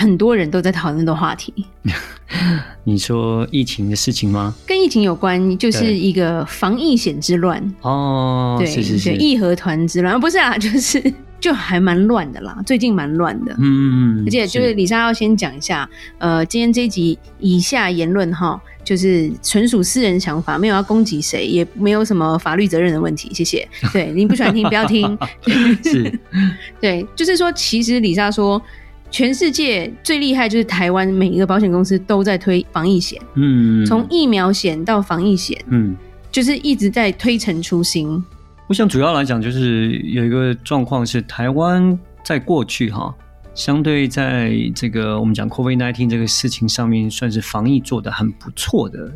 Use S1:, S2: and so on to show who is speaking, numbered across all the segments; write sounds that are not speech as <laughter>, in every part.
S1: 很多人都在讨论的话题。<laughs>
S2: 你说疫情的事情吗？
S1: 跟疫情有关，就是一个防疫险之乱
S2: 哦。对，是是是，
S1: 义和团之乱，不是啊，就是 <laughs> 就还蛮乱的啦，最近蛮乱的。嗯嗯嗯。而且就是李莎要先讲一下，呃，今天这一集以下言论哈，就是纯属私人想法，没有要攻击谁，也没有什么法律责任的问题。谢谢。对，你不喜欢听不要听。<laughs>
S2: 是。
S1: 对，就是说，其实李莎说。全世界最厉害就是台湾，每一个保险公司都在推防疫险，嗯，从疫苗险到防疫险，嗯，就是一直在推陈出新。
S2: 我想主要来讲，就是有一个状况是，台湾在过去哈，相对在这个我们讲 COVID-19 这个事情上面，算是防疫做的很不错的。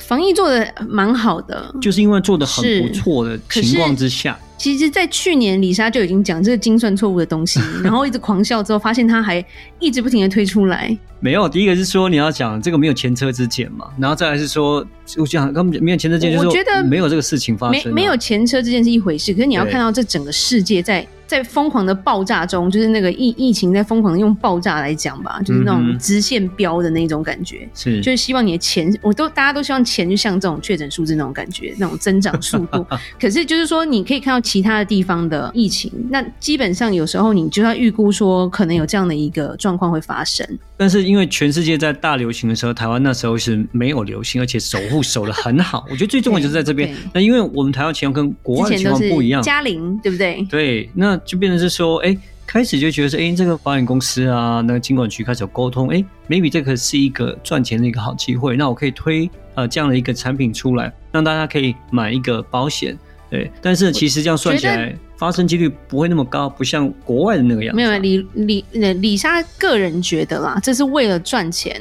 S1: 防疫做的蛮好的，
S2: 就是因为做的很不错的情况之下。
S1: 其实，在去年，李莎就已经讲这个精算错误的东西，<laughs> 然后一直狂笑之后，发现他还一直不停的推出来。
S2: 没有，第一个是说你要讲这个没有前车之鉴嘛，然后再来是说，我想根本没有前车之鉴，就是说没有这个事情发生。
S1: 没没有前车之鉴是一回事，可是你要看到这整个世界在。在疯狂的爆炸中，就是那个疫疫情在疯狂的用爆炸来讲吧，就是那种直线飙的那种感觉，是就是希望你的钱，我都大家都希望钱就像这种确诊数字那种感觉，那种增长速度。<laughs> 可是就是说，你可以看到其他的地方的疫情，那基本上有时候你就要预估说，可能有这样的一个状况会发生。
S2: 但是因为全世界在大流行的时候，台湾那时候是没有流行，而且守护守的很好。<laughs> 我觉得最重要就是在这边。那因为我们台湾情况跟国外情况不一样，
S1: 嘉玲对不对？
S2: 对，那。就变成是说，哎，开始就觉得说，哎，这个保险公司啊，那个金管局开始有沟通，哎，maybe 这个是一个赚钱的一个好机会，那我可以推呃这样的一个产品出来，让大家可以买一个保险，对。但是其实这样算起来，发生几率不会那么高，不像国外的那个样子。
S1: 没有，李李李莎个人觉得啦，这是为了赚钱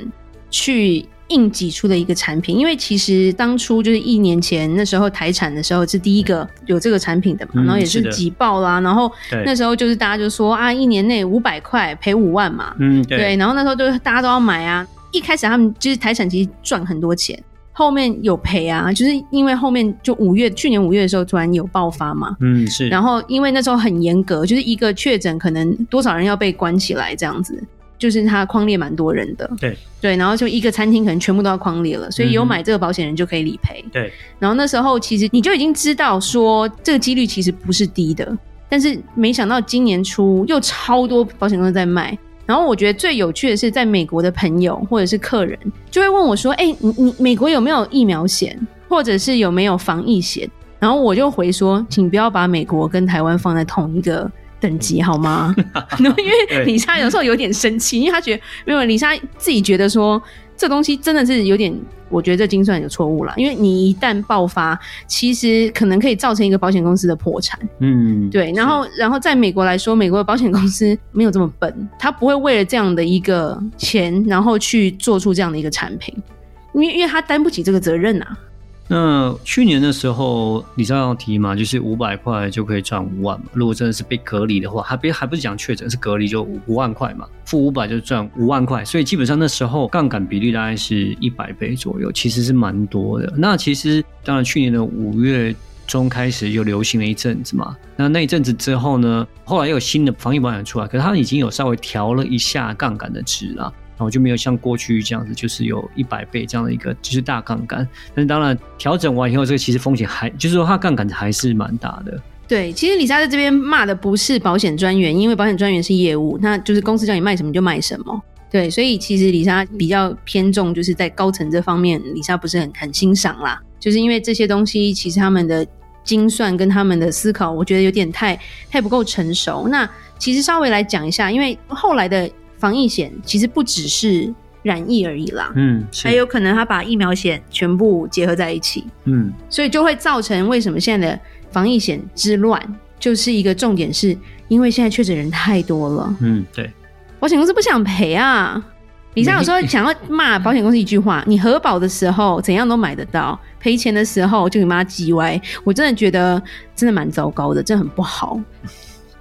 S1: 去。硬挤出的一个产品，因为其实当初就是一年前那时候台产的时候是第一个有这个产品的嘛，嗯、然后也是挤爆啦，然后那时候就是大家就说啊，一年内五百块赔五万嘛，嗯对，对，然后那时候就大家都要买啊。一开始他们就是台产其实赚很多钱，后面有赔啊，就是因为后面就五月去年五月的时候突然有爆发嘛，嗯是，然后因为那时候很严格，就是一个确诊可能多少人要被关起来这样子。就是他框列蛮多人的，
S2: 对
S1: 对，然后就一个餐厅可能全部都要框列了，所以有买这个保险人就可以理赔。
S2: 对，
S1: 然后那时候其实你就已经知道说这个几率其实不是低的，但是没想到今年初又超多保险公司在卖。然后我觉得最有趣的是，在美国的朋友或者是客人就会问我说：“哎，你你美国有没有疫苗险，或者是有没有防疫险？”然后我就回说：“请不要把美国跟台湾放在同一个。”等级好吗？<laughs> 因为李莎有时候有点生气，因为他觉得没有李莎自己觉得说这东西真的是有点，我觉得这精算有错误了。因为你一旦爆发，其实可能可以造成一个保险公司的破产。嗯，对。然后，然后在美国来说，美国的保险公司没有这么笨，他不会为了这样的一个钱，然后去做出这样的一个产品，因为因为他担不起这个责任啊。
S2: 那去年的时候，你知道要提嘛，就是五百块就可以赚五万嘛。如果真的是被隔离的话，还别还不是讲确诊，是隔离就五万块嘛，负五百就赚五万块。所以基本上那时候杠杆比例大概是一百倍左右，其实是蛮多的。那其实当然去年的五月中开始就流行了一阵子嘛，那那一阵子之后呢，后来又有新的防疫保险出来，可是它已经有稍微调了一下杠杆的值了。然后就没有像过去这样子，就是有一百倍这样的一个就是大杠杆。但是当然调整完以后，这个其实风险还就是说它杠杆还是蛮大的。
S1: 对，其实李莎在这边骂的不是保险专员，因为保险专员是业务，那就是公司叫你卖什么就卖什么。对，所以其实李莎比较偏重就是在高层这方面，李莎不是很很欣赏啦。就是因为这些东西其实他们的精算跟他们的思考，我觉得有点太太不够成熟。那其实稍微来讲一下，因为后来的。防疫险其实不只是染疫而已啦，嗯，还有可能他把疫苗险全部结合在一起，嗯，所以就会造成为什么现在的防疫险之乱，就是一个重点，是因为现在确诊人太多了，
S2: 嗯，对，
S1: 保险公司不想赔啊，李莎有时候想要骂保险公司一句话：你核保的时候怎样都买得到，赔钱的时候就你妈叽歪。我真的觉得真的蛮糟糕的，真的很不好。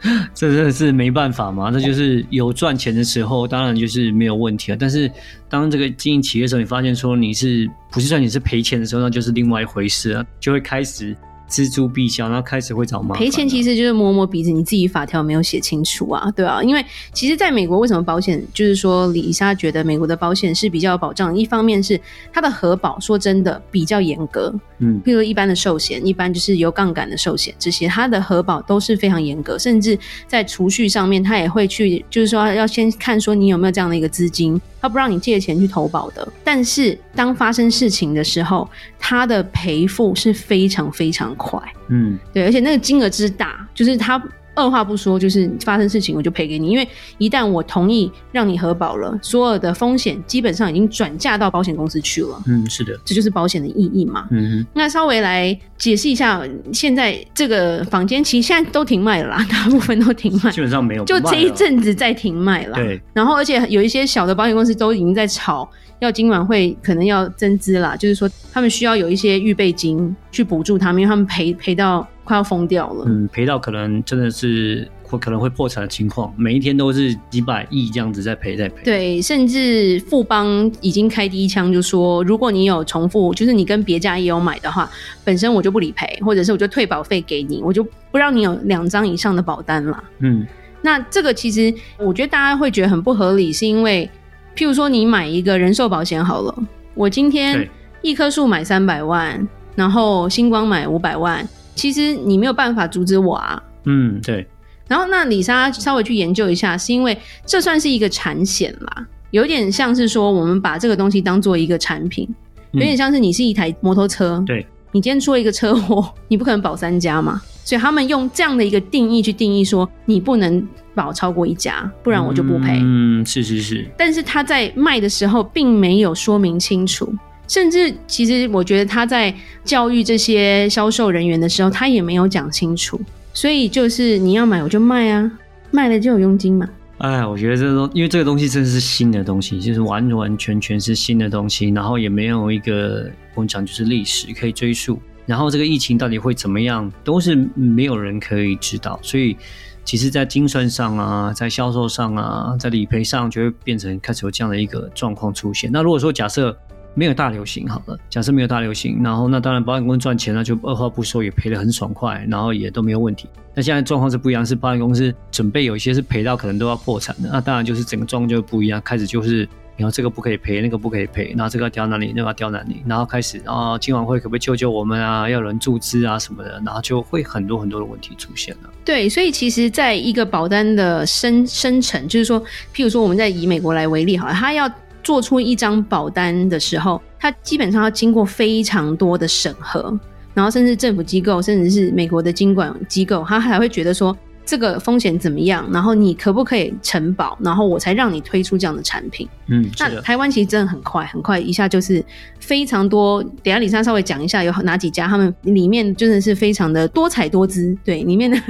S1: <laughs>
S2: 这真的是没办法嘛？这就是有赚钱的时候，当然就是没有问题啊。但是当这个经营企业的时候，你发现说你是不是赚你是赔钱的时候，那就是另外一回事啊，就会开始。錙铢必较，然后开始会找麻烦。
S1: 赔钱其实就是摸摸鼻子，你自己法条没有写清楚啊，对啊，因为其实，在美国，为什么保险就是说，李莎觉得美国的保险是比较有保障。一方面是它的核保，说真的比较严格。嗯，譬如一般的寿险，一般就是有杠杆的寿险，这些它的核保都是非常严格，甚至在储蓄上面，它也会去，就是说要先看说你有没有这样的一个资金。他不让你借钱去投保的，但是当发生事情的时候，他的赔付是非常非常快。嗯，对，而且那个金额之大，就是他。二话不说，就是发生事情我就赔给你，因为一旦我同意让你核保了，所有的风险基本上已经转嫁到保险公司去了。
S2: 嗯，是的，
S1: 这就是保险的意义嘛。嗯哼，那稍微来解释一下，现在这个房间其实现在都停卖了啦，<laughs> 大部分都停卖，
S2: 基本上没有，
S1: 就这一阵子在停卖了。
S2: 对，
S1: 然后而且有一些小的保险公司都已经在吵，要今晚会可能要增资啦，就是说他们需要有一些预备金去补助他们，因为他们赔赔到。快要疯掉了，
S2: 嗯，赔到可能真的是会可能会破产的情况，每一天都是几百亿这样子在赔在赔。
S1: 对，甚至富邦已经开第一枪，就说如果你有重复，就是你跟别家也有买的话，本身我就不理赔，或者是我就退保费给你，我就不让你有两张以上的保单了。嗯，那这个其实我觉得大家会觉得很不合理，是因为譬如说你买一个人寿保险好了，我今天一棵树买三百万，然后星光买五百万。其实你没有办法阻止我啊。
S2: 嗯，对。
S1: 然后那李莎稍微去研究一下，是因为这算是一个产险啦，有点像是说我们把这个东西当做一个产品，有点像是你是一台摩托车，对，你今天出了一个车祸，你不可能保三家嘛，所以他们用这样的一个定义去定义说，你不能保超过一家，不然我就不赔。
S2: 嗯，是是是。
S1: 但是他在卖的时候并没有说明清楚。甚至，其实我觉得他在教育这些销售人员的时候，他也没有讲清楚。所以就是你要买我就卖啊，卖了就有佣金嘛。
S2: 哎，我觉得这东，因为这个东西真的是新的东西，就是完完全全是新的东西，然后也没有一个我们讲就是历史可以追溯。然后这个疫情到底会怎么样，都是没有人可以知道。所以，其实，在精算上啊，在销售上啊，在理赔上，就会变成开始有这样的一个状况出现。那如果说假设，没有大流行好了，假设没有大流行，然后那当然保险公司赚钱，那就二话不说也赔得很爽快，然后也都没有问题。那现在状况是不一样，是保险公司准备有一些是赔到可能都要破产的，那当然就是整个状况就不一样，开始就是然后这个不可以赔，那个不可以赔，然后这个要调哪里，那个要调哪里，然后开始啊，金管会可不可以救救我们啊？要有人注资啊什么的，然后就会很多很多的问题出现了。
S1: 对，所以其实在一个保单的生生成，就是说，譬如说我们在以美国来为例好了，它要。做出一张保单的时候，它基本上要经过非常多的审核，然后甚至政府机构，甚至是美国的监管机构，他还会觉得说。这个风险怎么样？然后你可不可以承保？然后我才让你推出这样的产品。嗯，那台湾其实真的很快，很快一下就是非常多。等下李莎稍微讲一下有哪几家，他们里面真的是非常的多彩多姿。对，里面的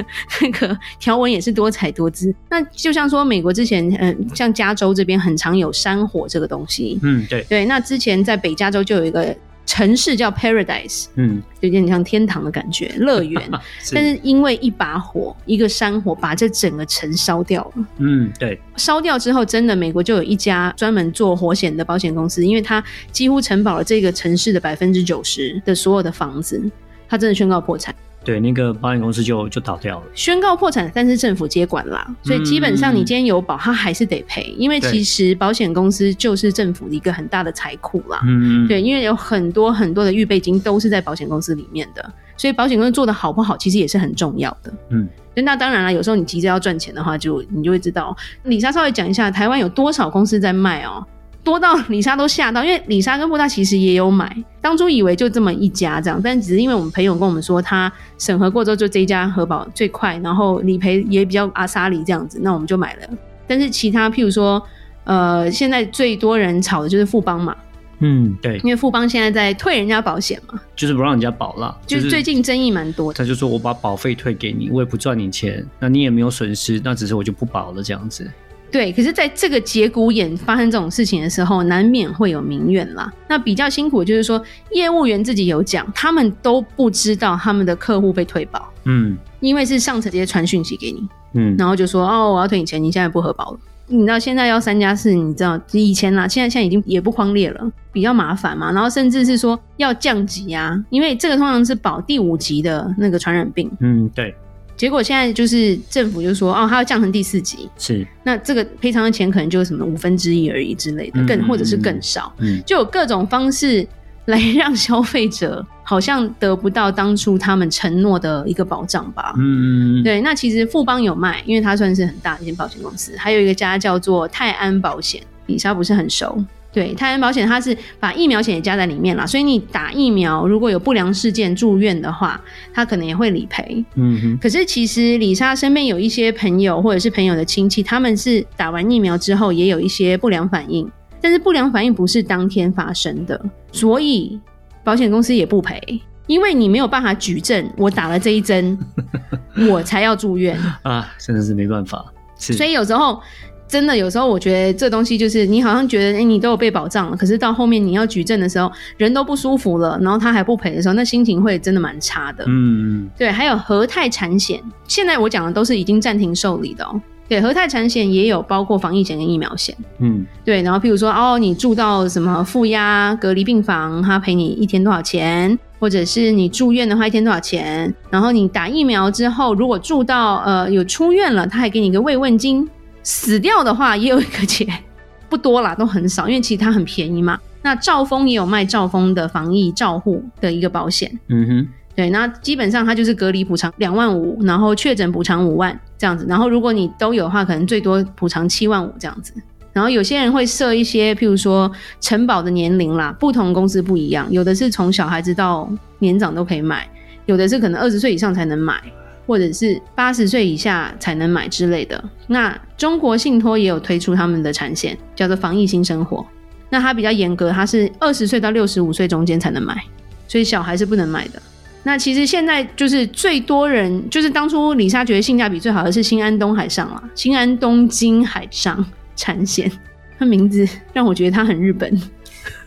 S1: 那个条文也是多彩多姿。<laughs> 那就像说美国之前，嗯，像加州这边很常有山火这个东西。嗯，对对。那之前在北加州就有一个。城市叫 Paradise，嗯，有点像天堂的感觉，乐园。<laughs> 是但是因为一把火，一个山火，把这整个城烧掉了。嗯，对。烧掉之后，真的美国就有一家专门做火险的保险公司，因为它几乎承保了这个城市的百分之九十的所有的房子，它真的宣告破产。
S2: 对，那个保险公司就就倒掉了，
S1: 宣告破产，但是政府接管啦，所以基本上你今天有保，他还是得赔，因为其实保险公司就是政府的一个很大的财库啦。嗯，对，因为有很多很多的预备金都是在保险公司里面的，所以保险公司做得好不好，其实也是很重要的。嗯，那当然了，有时候你急着要赚钱的话，就你就会知道。李莎稍微讲一下，台湾有多少公司在卖哦？多到李莎都吓到，因为李莎跟布大其实也有买，当初以为就这么一家这样，但只是因为我们朋友跟我们说，他审核过之后就这一家核保最快，然后理赔也比较阿莎里这样子，那我们就买了。但是其他譬如说，呃，现在最多人炒的就是富邦嘛，
S2: 嗯，对，
S1: 因为富邦现在在退人家保险嘛，
S2: 就是不让人家保了，
S1: 就是最近争议蛮多的。
S2: 他就说我把保费退给你，我也不赚你钱，那你也没有损失，那只是我就不保了这样子。
S1: 对，可是在这个节骨眼发生这种事情的时候，难免会有民怨啦。那比较辛苦的就是说，业务员自己有讲，他们都不知道他们的客户被退保，
S2: 嗯，
S1: 因为是上层直接传讯息给你，
S2: 嗯，
S1: 然后就说哦，我要退你钱，你现在不核保了。你知道现在要三加四，你知道以前啦，现在现在已经也不匡列了，比较麻烦嘛。然后甚至是说要降级啊，因为这个通常是保第五级的那个传染病，
S2: 嗯，对。
S1: 结果现在就是政府就说哦，它要降成第四级，
S2: 是。那
S1: 这个赔偿的钱可能就什么五分之一而已之类的，更、嗯、或者是更少，
S2: 嗯，
S1: 就有各种方式来让消费者好像得不到当初他们承诺的一个保障吧，
S2: 嗯，
S1: 对。那其实富邦有卖，因为它算是很大的一间保险公司，还有一个家叫做泰安保险，里莎不是很熟。对，泰安保险它是把疫苗险也加在里面了，所以你打疫苗如果有不良事件住院的话，它可能也会理赔。
S2: 嗯哼。
S1: 可是其实李莎身边有一些朋友或者是朋友的亲戚，他们是打完疫苗之后也有一些不良反应，但是不良反应不是当天发生的，所以保险公司也不赔，因为你没有办法举证我打了这一针，<laughs> 我才要住院
S2: 啊，真的是没办法。
S1: 所以有时候。真的有时候我觉得这东西就是你好像觉得哎、欸，你都有被保障了，可是到后面你要举证的时候，人都不舒服了，然后他还不赔的时候，那心情会真的蛮差的。
S2: 嗯，
S1: 对，还有和泰产险，现在我讲的都是已经暂停受理的哦。对，和泰产险也有包括防疫险跟疫苗险。
S2: 嗯，
S1: 对，然后譬如说哦，你住到什么负压隔离病房，他赔你一天多少钱？或者是你住院的话，一天多少钱？然后你打疫苗之后，如果住到呃有出院了，他还给你一个慰问金。死掉的话也有一个钱，不多啦，都很少，因为其实它很便宜嘛。那兆丰也有卖兆丰的防疫照护的一个保险，
S2: 嗯哼，
S1: 对，那基本上它就是隔离补偿两万五，然后确诊补偿五万这样子。然后如果你都有的话，可能最多补偿七万五这样子。然后有些人会设一些，譬如说承保的年龄啦，不同公司不一样，有的是从小孩子到年长都可以买，有的是可能二十岁以上才能买。或者是八十岁以下才能买之类的。那中国信托也有推出他们的产险，叫做防疫新生活。那它比较严格，它是二十岁到六十五岁中间才能买，所以小孩是不能买的。那其实现在就是最多人，就是当初李莎觉得性价比最好的是新安东海上啦，新安东京海上 <laughs> 产险，它名字让我觉得它很日本，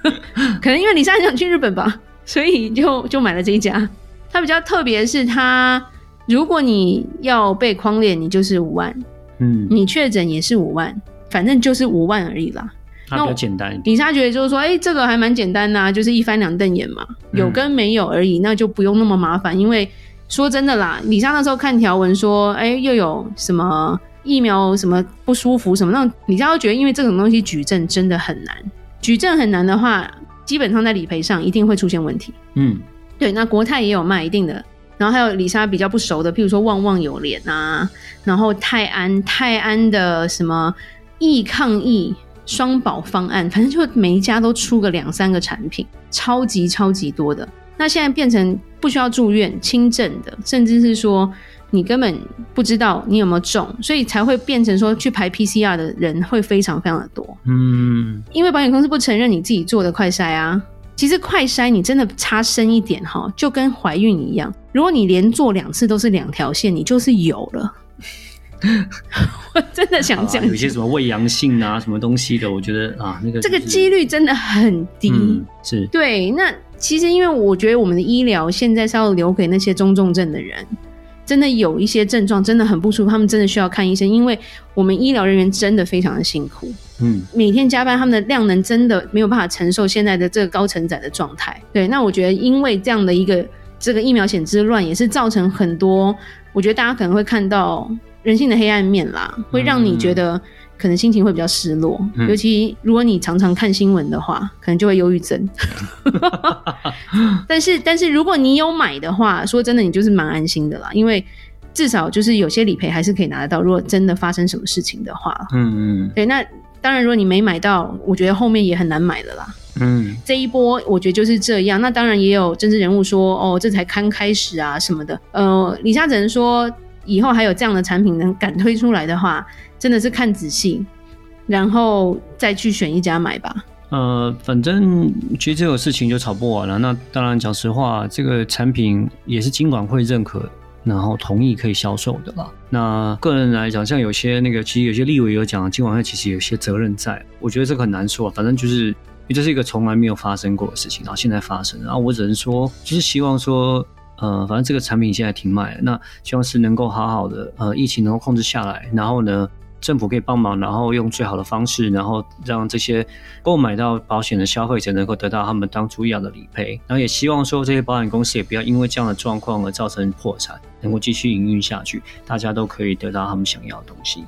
S1: <laughs> 可能因为李莎很想去日本吧，所以就就买了这一家。它比较特别是它。如果你要被框列，你就是五万，
S2: 嗯，
S1: 你确诊也是五万，反正就是五万而已啦。
S2: 那比较简单。
S1: 李莎觉得就是说，哎、欸，这个还蛮简单的、啊，就是一翻两瞪眼嘛，有跟没有而已，嗯、那就不用那么麻烦。因为说真的啦，李莎那时候看条文说，哎、欸，又有什么疫苗什么不舒服什么，那李莎会觉得，因为这种东西举证真的很难，举证很难的话，基本上在理赔上一定会出现问题。
S2: 嗯，
S1: 对，那国泰也有卖一定的。然后还有李莎比较不熟的，譬如说旺旺有联啊，然后泰安泰安的什么易抗疫双保方案，反正就每一家都出个两三个产品，超级超级多的。那现在变成不需要住院轻症的，甚至是说你根本不知道你有没有中，所以才会变成说去排 PCR 的人会非常非常的多。
S2: 嗯，
S1: 因为保险公司不承认你自己做的快筛啊。其实快筛你真的差深一点哈，就跟怀孕一样，如果你连做两次都是两条线，你就是有了。<laughs> 我真的想讲、啊，
S2: 有些什么胃阳性啊，什么东西的，我觉得啊，那个、就是、
S1: 这个几率真的很低。
S2: 嗯、是
S1: 对，那其实因为我觉得我们的医疗现在是要留给那些中重症的人。真的有一些症状真的很不舒服，他们真的需要看医生，因为我们医疗人员真的非常的辛苦，
S2: 嗯，
S1: 每天加班，他们的量能真的没有办法承受现在的这个高承载的状态。对，那我觉得因为这样的一个这个疫苗险之乱，也是造成很多，我觉得大家可能会看到人性的黑暗面啦，会让你觉得。可能心情会比较失落，嗯、尤其如果你常常看新闻的话，可能就会忧郁症。<laughs> 但是，但是如果你有买的话，说真的，你就是蛮安心的啦，因为至少就是有些理赔还是可以拿得到。如果真的发生什么事情的话，
S2: 嗯嗯，
S1: 对，那当然，如果你没买到，我觉得后面也很难买了啦。
S2: 嗯，
S1: 这一波我觉得就是这样。那当然也有政治人物说，哦，这才刚开始啊什么的。呃，李莎只能说，以后还有这样的产品能敢推出来的话。真的是看仔细，然后再去选一家买吧。
S2: 呃，反正其实这种事情就吵不完了。那当然，讲实话，这个产品也是金管会认可然后同意可以销售的啦。那个人来讲，像有些那个，其实有些立委有讲，金管会其实有些责任在。我觉得这个很难说，反正就是因为这是一个从来没有发生过的事情，然后现在发生，然后我只能说，就是希望说，呃，反正这个产品现在停卖了，那希望是能够好好的，呃，疫情能够控制下来，然后呢，政府可以帮忙，然后用最好的方式，然后让这些购买到保险的消费者能够得到他们当初要的理赔，然后也希望说这些保险公司也不要因为这样的状况而造成破产，能够继续营运下去，大家都可以得到他们想要的东西。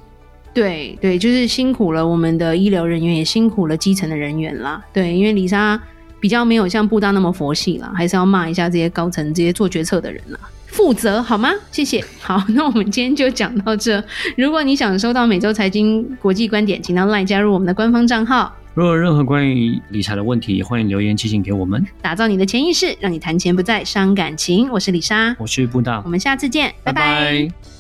S1: 对对，就是辛苦了我们的医疗人员，也辛苦了基层的人员啦。对，因为李莎比较没有像布大那么佛系啦，还是要骂一下这些高层、这些做决策的人啦。负责好吗？谢谢。好，<laughs> 那我们今天就讲到这。如果你想收到每周财经国际观点，请到 LINE 加入我们的官方账号。
S2: 如果有任何关于理财的问题，也欢迎留言寄信给我们。
S1: 打造你的潜意识，让你谈钱不再伤感情。我是李莎，
S2: 我是布大，
S1: 我们下次见，拜拜。拜拜。